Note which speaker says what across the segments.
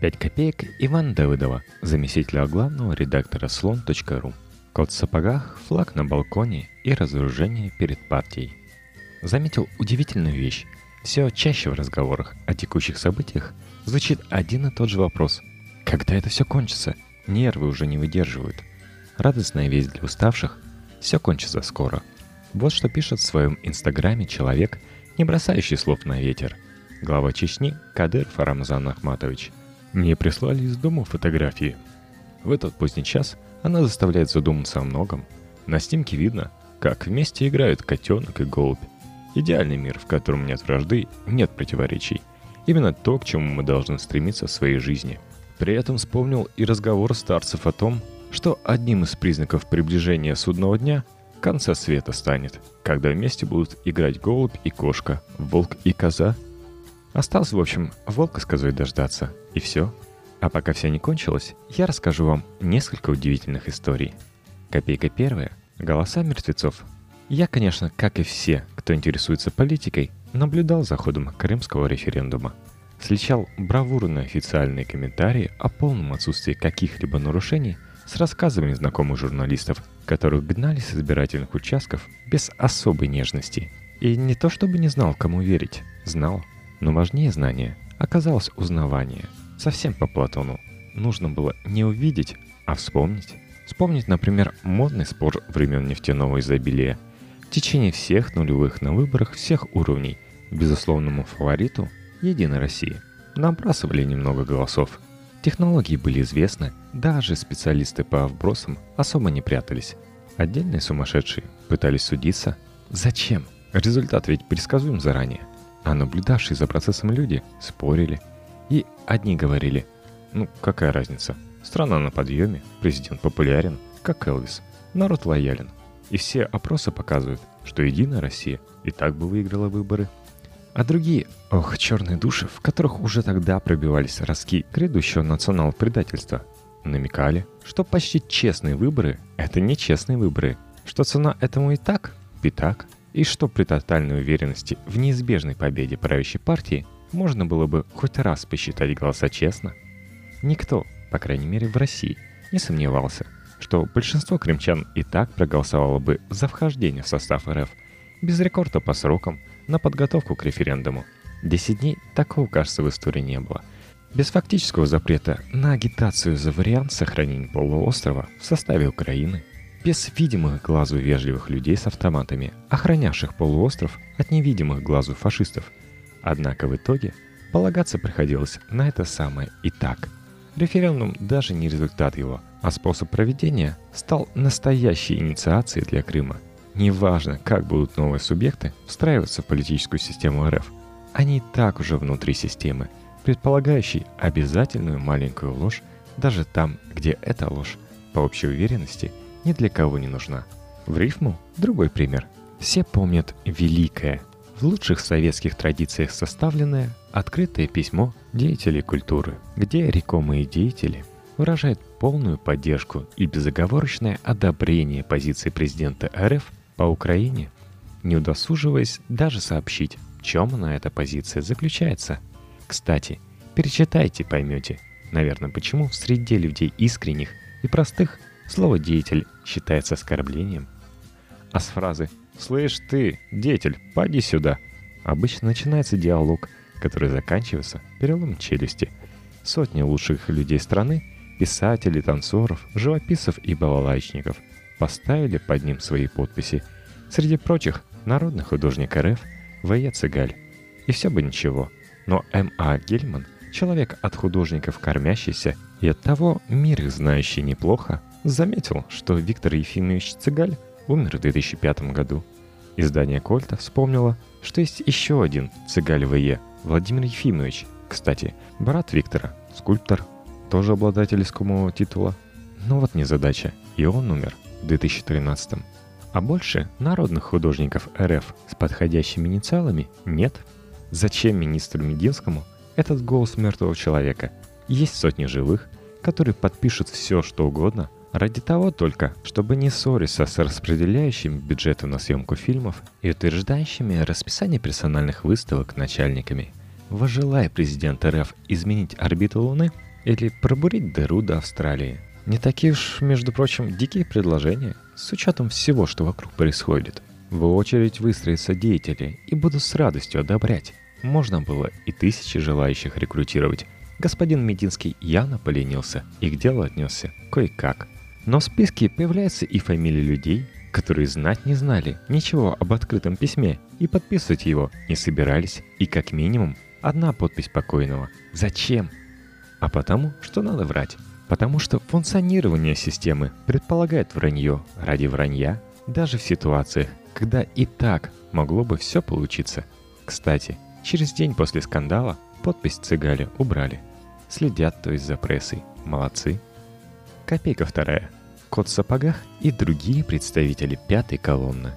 Speaker 1: 5 копеек Иван Давыдова, заместителя главного редактора слон.ру. Кот в сапогах, флаг на балконе и разоружение перед партией. Заметил удивительную вещь. Все чаще в разговорах о текущих событиях звучит один и тот же вопрос. Когда это все кончится? Нервы уже не выдерживают. Радостная весть для уставших. Все кончится скоро. Вот что пишет в своем инстаграме человек, не бросающий слов на ветер. Глава Чечни Кадыров Рамзан Ахматович – мне прислали из дома фотографии. В этот поздний час она заставляет задуматься о многом. На снимке видно, как вместе играют котенок и голубь. Идеальный мир, в котором нет вражды, нет противоречий. Именно то, к чему мы должны стремиться в своей жизни. При этом вспомнил и разговор старцев о том, что одним из признаков приближения судного дня конца света станет, когда вместе будут играть голубь и кошка, волк и коза – Осталось, в общем, волка с дождаться. И все. А пока все не кончилось, я расскажу вам несколько удивительных историй. Копейка первая. Голоса мертвецов. Я, конечно, как и все, кто интересуется политикой, наблюдал за ходом крымского референдума. Сличал бравурные официальные комментарии о полном отсутствии каких-либо нарушений с рассказами знакомых журналистов, которых гнали с избирательных участков без особой нежности. И не то чтобы не знал, кому верить, знал – но важнее знания оказалось узнавание. Совсем по Платону. Нужно было не увидеть, а вспомнить. Вспомнить, например, модный спор времен нефтяного изобилия. В течение всех нулевых на выборах всех уровней безусловному фавориту Единой России набрасывали немного голосов. Технологии были известны, даже специалисты по вбросам особо не прятались. Отдельные сумасшедшие пытались судиться. Зачем? Результат ведь предсказуем заранее – а наблюдавшие за процессом люди спорили. И одни говорили, ну какая разница, страна на подъеме, президент популярен, как Элвис, народ лоялен. И все опросы показывают, что Единая Россия и так бы выиграла выборы. А другие, ох, черные души, в которых уже тогда пробивались ростки грядущего национал-предательства, намекали, что почти честные выборы – это не честные выборы, что цена этому и так, и так – и что при тотальной уверенности в неизбежной победе правящей партии можно было бы хоть раз посчитать голоса честно? Никто, по крайней мере в России, не сомневался, что большинство крымчан и так проголосовало бы за вхождение в состав РФ без рекорда по срокам на подготовку к референдуму. Десять дней такого, кажется, в истории не было. Без фактического запрета на агитацию за вариант сохранения полуострова в составе Украины – без видимых глазу вежливых людей с автоматами, охранявших полуостров от невидимых глазу фашистов. Однако в итоге полагаться приходилось на это самое и так. Референдум даже не результат его, а способ проведения стал настоящей инициацией для Крыма. Неважно, как будут новые субъекты встраиваться в политическую систему РФ, они и так уже внутри системы, предполагающей обязательную маленькую ложь даже там, где эта ложь, по общей уверенности – ни для кого не нужна. В рифму другой пример. Все помнят «великое», в лучших советских традициях составленное открытое письмо деятелей культуры, где рекомые деятели выражают полную поддержку и безоговорочное одобрение позиции президента РФ по Украине, не удосуживаясь даже сообщить, в чем она эта позиция заключается. Кстати, перечитайте, поймете, наверное, почему в среде людей искренних и простых Слово «деятель» считается оскорблением. А с фразы «Слышь ты, деятель, поди сюда» обычно начинается диалог, который заканчивается переломом челюсти. Сотни лучших людей страны, писателей, танцоров, живописцев и балалайчников поставили под ним свои подписи. Среди прочих народный художник РФ В.Е. Цыгаль. И все бы ничего. Но М.А. Гельман, человек от художников кормящийся и от того мир их знающий неплохо, заметил, что Виктор Ефимович Цыгаль умер в 2005 году. Издание Кольта вспомнило, что есть еще один Цыгаль В.Е. Владимир Ефимович, кстати, брат Виктора, скульптор, тоже обладатель искомого титула. Но вот незадача, и он умер в 2013 А больше народных художников РФ с подходящими инициалами нет. Зачем министру Мединскому этот голос мертвого человека? Есть сотни живых, которые подпишут все, что угодно – Ради того только, чтобы не ссориться с распределяющими бюджеты на съемку фильмов и утверждающими расписание персональных выставок начальниками. Вожелая президент РФ изменить орбиту Луны, Или пробурить дыру до Австралии. Не такие уж, между прочим, дикие предложения, с учетом всего, что вокруг происходит. В очередь выстроятся деятели и будут с радостью одобрять. Можно было и тысячи желающих рекрутировать. Господин Мединский явно поленился и к делу отнесся кое-как. Но в списке появляются и фамилии людей, которые знать не знали ничего об открытом письме и подписывать его не собирались, и как минимум одна подпись покойного. Зачем? А потому, что надо врать. Потому что функционирование системы предполагает вранье ради вранья, даже в ситуациях, когда и так могло бы все получиться. Кстати, через день после скандала подпись Цигали убрали. Следят, то есть за прессой. Молодцы. Копейка вторая. Кот в сапогах и другие представители пятой колонны.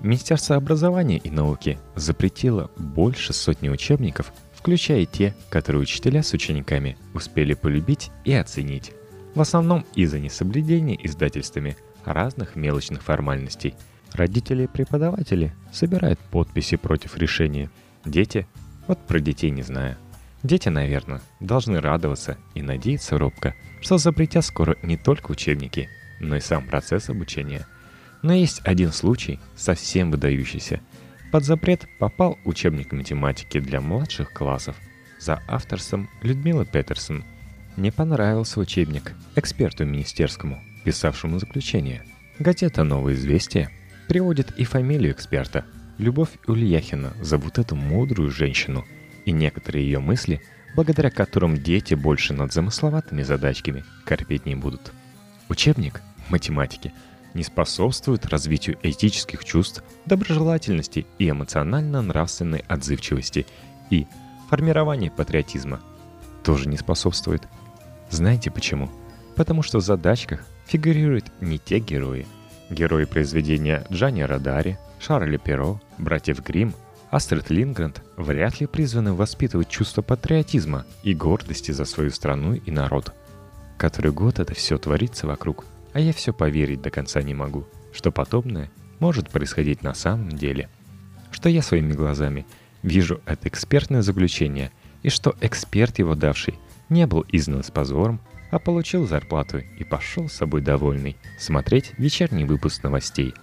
Speaker 1: Министерство образования и науки запретило больше сотни учебников, включая те, которые учителя с учениками успели полюбить и оценить. В основном из-за несоблюдения издательствами разных мелочных формальностей – Родители и преподаватели собирают подписи против решения. Дети? Вот про детей не знаю. Дети, наверное, должны радоваться и надеяться робко, что запретят скоро не только учебники, но и сам процесс обучения. Но есть один случай, совсем выдающийся. Под запрет попал учебник математики для младших классов за авторством Людмилы Петерсон. Не понравился учебник эксперту министерскому, писавшему заключение. Газета «Новое известие» Приводит и фамилию эксперта. Любовь Ульяхина зовут эту мудрую женщину. И некоторые ее мысли, благодаря которым дети больше над замысловатыми задачками корпеть не будут. Учебник математики не способствует развитию этических чувств, доброжелательности и эмоционально-нравственной отзывчивости и формирования патриотизма тоже не способствует. Знаете почему? Потому что в задачках фигурируют не те герои – Герои произведения Джани Радари, Шарля Перо, братьев Грим, Астрид Лингранд вряд ли призваны воспитывать чувство патриотизма и гордости за свою страну и народ. Который год это все творится вокруг, а я все поверить до конца не могу, что подобное может происходить на самом деле. Что я своими глазами вижу это экспертное заключение, и что эксперт его давший не был изгнан с позором, а получил зарплату и пошел с собой довольный смотреть вечерний выпуск новостей.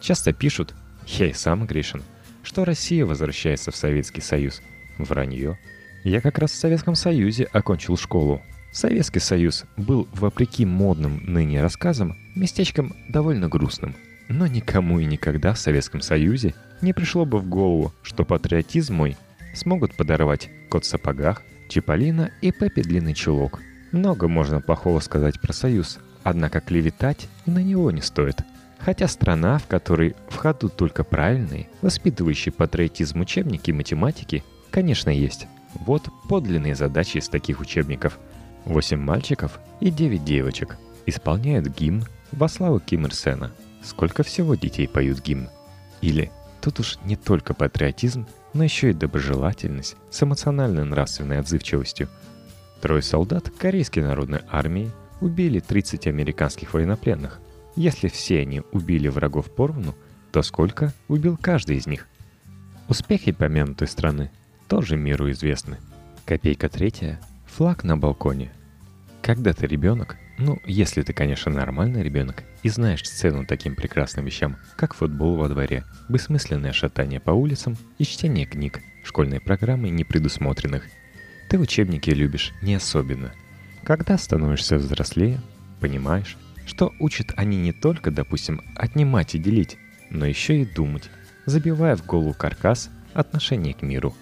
Speaker 1: Часто пишут, я и сам грешен, что Россия возвращается в Советский Союз. Вранье. Я как раз в Советском Союзе окончил школу. Советский Союз был, вопреки модным ныне рассказам, местечком довольно грустным. Но никому и никогда в Советском Союзе не пришло бы в голову, что патриотизм мой смогут подорвать кот в сапогах, Чиполлино и Пеппи Длинный Чулок – много можно плохого сказать про Союз, однако клеветать на него не стоит. Хотя страна, в которой в ходу только правильные, воспитывающие патриотизм учебники математики, конечно, есть. Вот подлинные задачи из таких учебников. Восемь мальчиков и девять девочек исполняют гимн во славу Ким Ир Сена. Сколько всего детей поют гимн? Или тут уж не только патриотизм, но еще и доброжелательность с эмоциональной нравственной отзывчивостью – Трое солдат Корейской народной армии убили 30 американских военнопленных. Если все они убили врагов поровну, то сколько убил каждый из них? Успехи помянутой страны тоже миру известны. Копейка третья – флаг на балконе. Когда ты ребенок, ну, если ты, конечно, нормальный ребенок, и знаешь цену таким прекрасным вещам, как футбол во дворе, бессмысленное шатание по улицам и чтение книг, школьной программы непредусмотренных – ты учебники любишь не особенно. Когда становишься взрослее, понимаешь, что учат они не только, допустим, отнимать и делить, но еще и думать, забивая в голову каркас отношения к миру.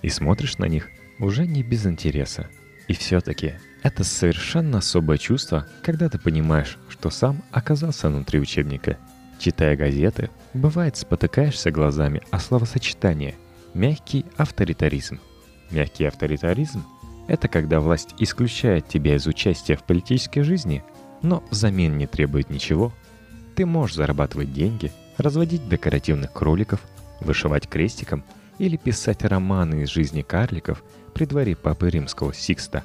Speaker 1: И смотришь на них уже не без интереса. И все-таки это совершенно особое чувство, когда ты понимаешь, что сам оказался внутри учебника. Читая газеты, бывает спотыкаешься глазами о словосочетании «мягкий авторитаризм», Мягкий авторитаризм – это когда власть исключает тебя из участия в политической жизни, но взамен не требует ничего. Ты можешь зарабатывать деньги, разводить декоративных кроликов, вышивать крестиком или писать романы из жизни карликов при дворе Папы Римского Сикста.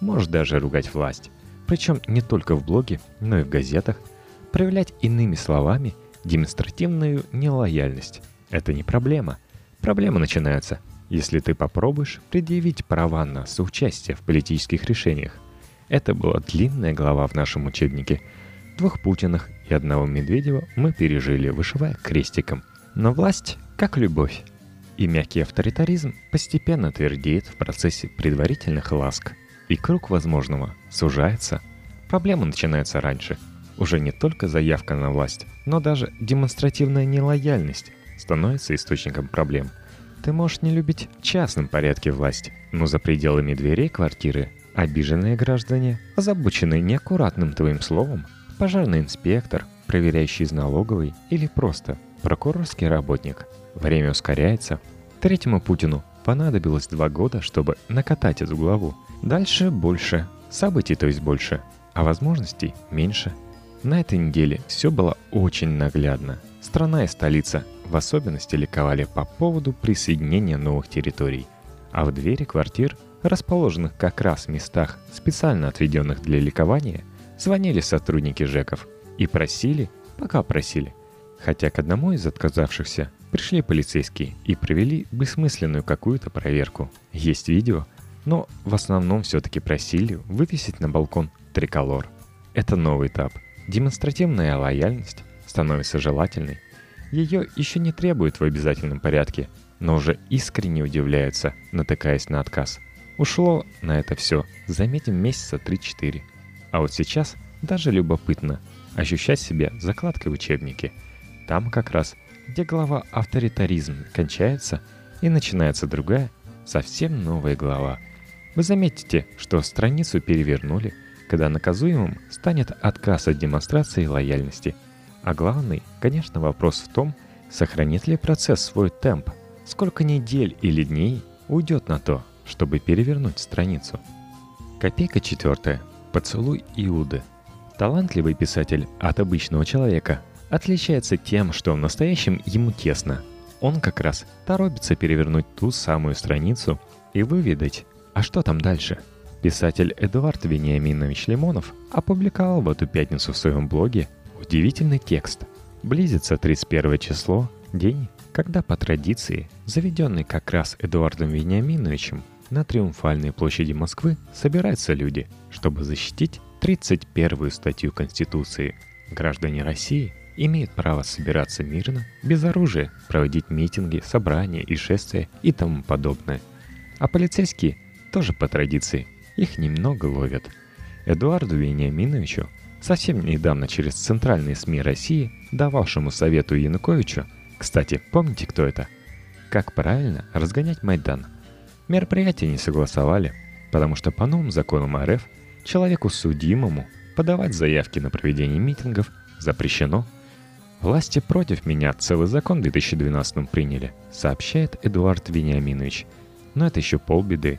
Speaker 1: Можешь даже ругать власть, причем не только в блоге, но и в газетах, проявлять иными словами демонстративную нелояльность. Это не проблема. Проблемы начинаются – если ты попробуешь предъявить права на соучастие в политических решениях. Это была длинная глава в нашем учебнике. Двух Путиных и одного Медведева мы пережили, вышивая крестиком. Но власть как любовь. И мягкий авторитаризм постепенно твердеет в процессе предварительных ласк. И круг возможного сужается. Проблема начинается раньше. Уже не только заявка на власть, но даже демонстративная нелояльность становится источником проблем. Ты можешь не любить в частном порядке власть, но за пределами дверей квартиры обиженные граждане, озабоченные неаккуратным твоим словом, пожарный инспектор, проверяющий из налоговой или просто прокурорский работник. Время ускоряется. Третьему Путину понадобилось два года, чтобы накатать эту главу. Дальше больше, событий то есть больше, а возможностей меньше. На этой неделе все было очень наглядно. Страна и столица в особенности ликовали по поводу присоединения новых территорий. А в двери квартир, расположенных как раз в местах, специально отведенных для ликования, звонили сотрудники ЖЭКов и просили, пока просили. Хотя к одному из отказавшихся пришли полицейские и провели бессмысленную какую-то проверку. Есть видео, но в основном все-таки просили вывесить на балкон триколор. Это новый этап. Демонстративная лояльность становится желательной. Ее еще не требуют в обязательном порядке, но уже искренне удивляются, натыкаясь на отказ. Ушло на это все, заметим, месяца 3-4. А вот сейчас даже любопытно ощущать себя закладкой в учебнике. Там как раз, где глава авторитаризм кончается и начинается другая, совсем новая глава. Вы заметите, что страницу перевернули, когда наказуемым станет отказ от демонстрации лояльности – а главный, конечно, вопрос в том, сохранит ли процесс свой темп, сколько недель или дней уйдет на то, чтобы перевернуть страницу. Копейка четвертая. Поцелуй Иуды. Талантливый писатель от обычного человека отличается тем, что в настоящем ему тесно. Он как раз торопится перевернуть ту самую страницу и выведать, а что там дальше. Писатель Эдуард Вениаминович Лимонов опубликовал в эту пятницу в своем блоге Удивительный текст. Близится 31 число, день, когда по традиции, заведенный как раз Эдуардом Вениаминовичем, на Триумфальной площади Москвы собираются люди, чтобы защитить 31-ю статью Конституции. Граждане России имеют право собираться мирно, без оружия, проводить митинги, собрания и шествия и тому подобное. А полицейские тоже по традиции, их немного ловят. Эдуарду Вениаминовичу совсем недавно через центральные СМИ России, дававшему совету Януковичу, кстати, помните, кто это? Как правильно разгонять Майдан? Мероприятие не согласовали, потому что по новым законам РФ человеку судимому подавать заявки на проведение митингов запрещено. Власти против меня целый закон в 2012 приняли, сообщает Эдуард Вениаминович. Но это еще полбеды.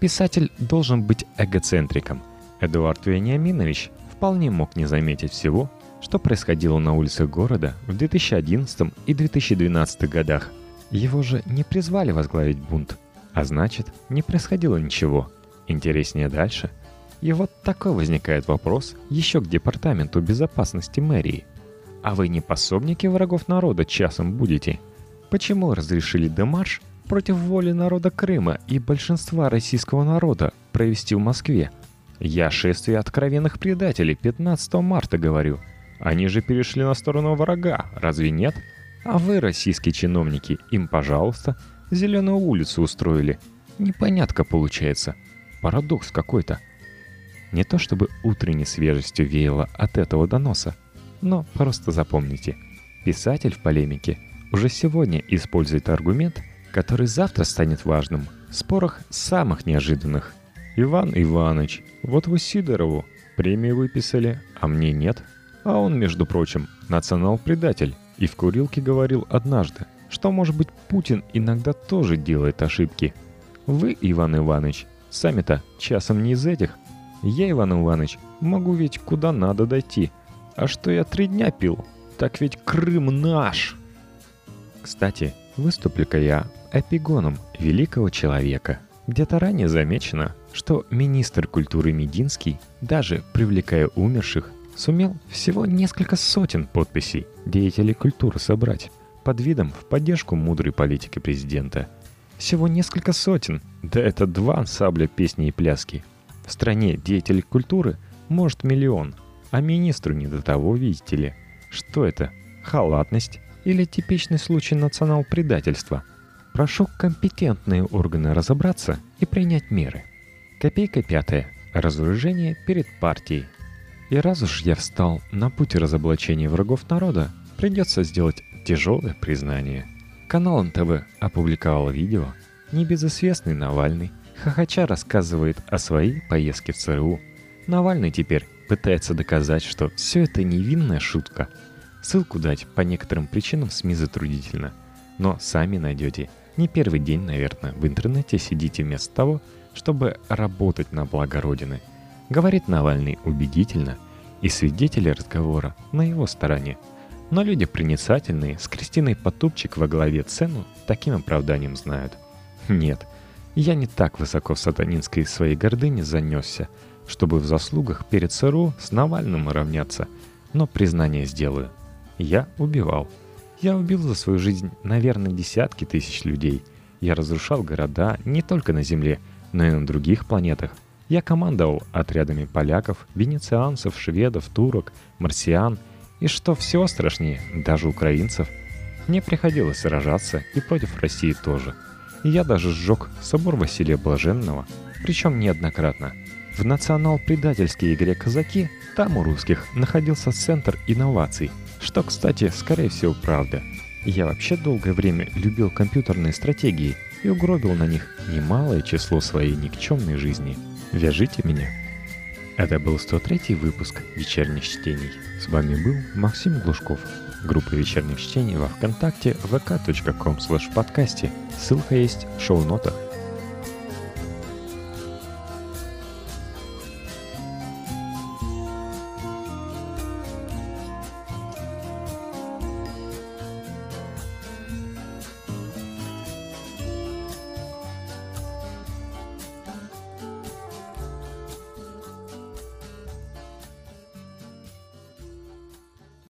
Speaker 1: Писатель должен быть эгоцентриком. Эдуард Вениаминович вполне мог не заметить всего, что происходило на улицах города в 2011 и 2012 годах. Его же не призвали возглавить бунт, а значит, не происходило ничего. Интереснее дальше. И вот такой возникает вопрос еще к Департаменту безопасности мэрии. А вы не пособники врагов народа часом будете? Почему разрешили демарш против воли народа Крыма и большинства российского народа провести в Москве – я шествие откровенных предателей 15 марта говорю. Они же перешли на сторону врага, разве нет? А вы, российские чиновники, им, пожалуйста, зеленую улицу устроили. Непонятка получается. Парадокс какой-то. Не то чтобы утренней свежестью веяло от этого доноса, но просто запомните. Писатель в полемике уже сегодня использует аргумент, который завтра станет важным в спорах самых неожиданных. Иван Иванович, вот вы Сидорову премию выписали, а мне нет. А он, между прочим, национал-предатель. И в курилке говорил однажды, что, может быть, Путин иногда тоже делает ошибки. Вы, Иван Иванович, сами-то часом не из этих. Я, Иван Иванович, могу ведь куда надо дойти. А что я три дня пил? Так ведь Крым наш! Кстати, выступлю-ка я эпигоном великого человека. Где-то ранее замечено, что министр культуры Мединский, даже привлекая умерших, сумел всего несколько сотен подписей деятелей культуры собрать под видом в поддержку мудрой политики президента. Всего несколько сотен. Да это два ансамбля песни и пляски. В стране деятелей культуры может миллион, а министру не до того, видите ли. Что это? Халатность или типичный случай национал-предательства? Прошу компетентные органы разобраться и принять меры. Копейка пятая. Разоружение перед партией. И раз уж я встал на путь разоблачения врагов народа, придется сделать тяжелое признание. Канал НТВ опубликовал видео. Небезызвестный Навальный хохоча рассказывает о своей поездке в ЦРУ. Навальный теперь пытается доказать, что все это невинная шутка. Ссылку дать по некоторым причинам СМИ затруднительно. Но сами найдете. Не первый день, наверное, в интернете сидите вместо того, чтобы работать на благо Родины – Говорит Навальный убедительно, и свидетели разговора на его стороне. Но люди проницательные, с Кристиной Потупчик во главе цену таким оправданием знают. Нет, я не так высоко в сатанинской своей гордыне занесся, чтобы в заслугах перед ЦРУ с Навальным равняться, но признание сделаю. Я убивал. Я убил за свою жизнь, наверное, десятки тысяч людей. Я разрушал города не только на Земле, но и на других планетах – я командовал отрядами поляков, венецианцев, шведов, турок, марсиан и, что все страшнее, даже украинцев. Мне приходилось сражаться и против России тоже. И я даже сжег собор Василия Блаженного, причем неоднократно. В национал-предательской игре «Казаки» там у русских находился центр инноваций, что, кстати, скорее всего, правда. Я вообще долгое время любил компьютерные стратегии и угробил на них немалое число своей никчемной жизни – Вяжите меня. Это был 103 выпуск вечерних чтений. С вами был Максим Глушков. Группа вечерних чтений во Вконтакте vk.com подкасте. Ссылка есть в шоу-нотах.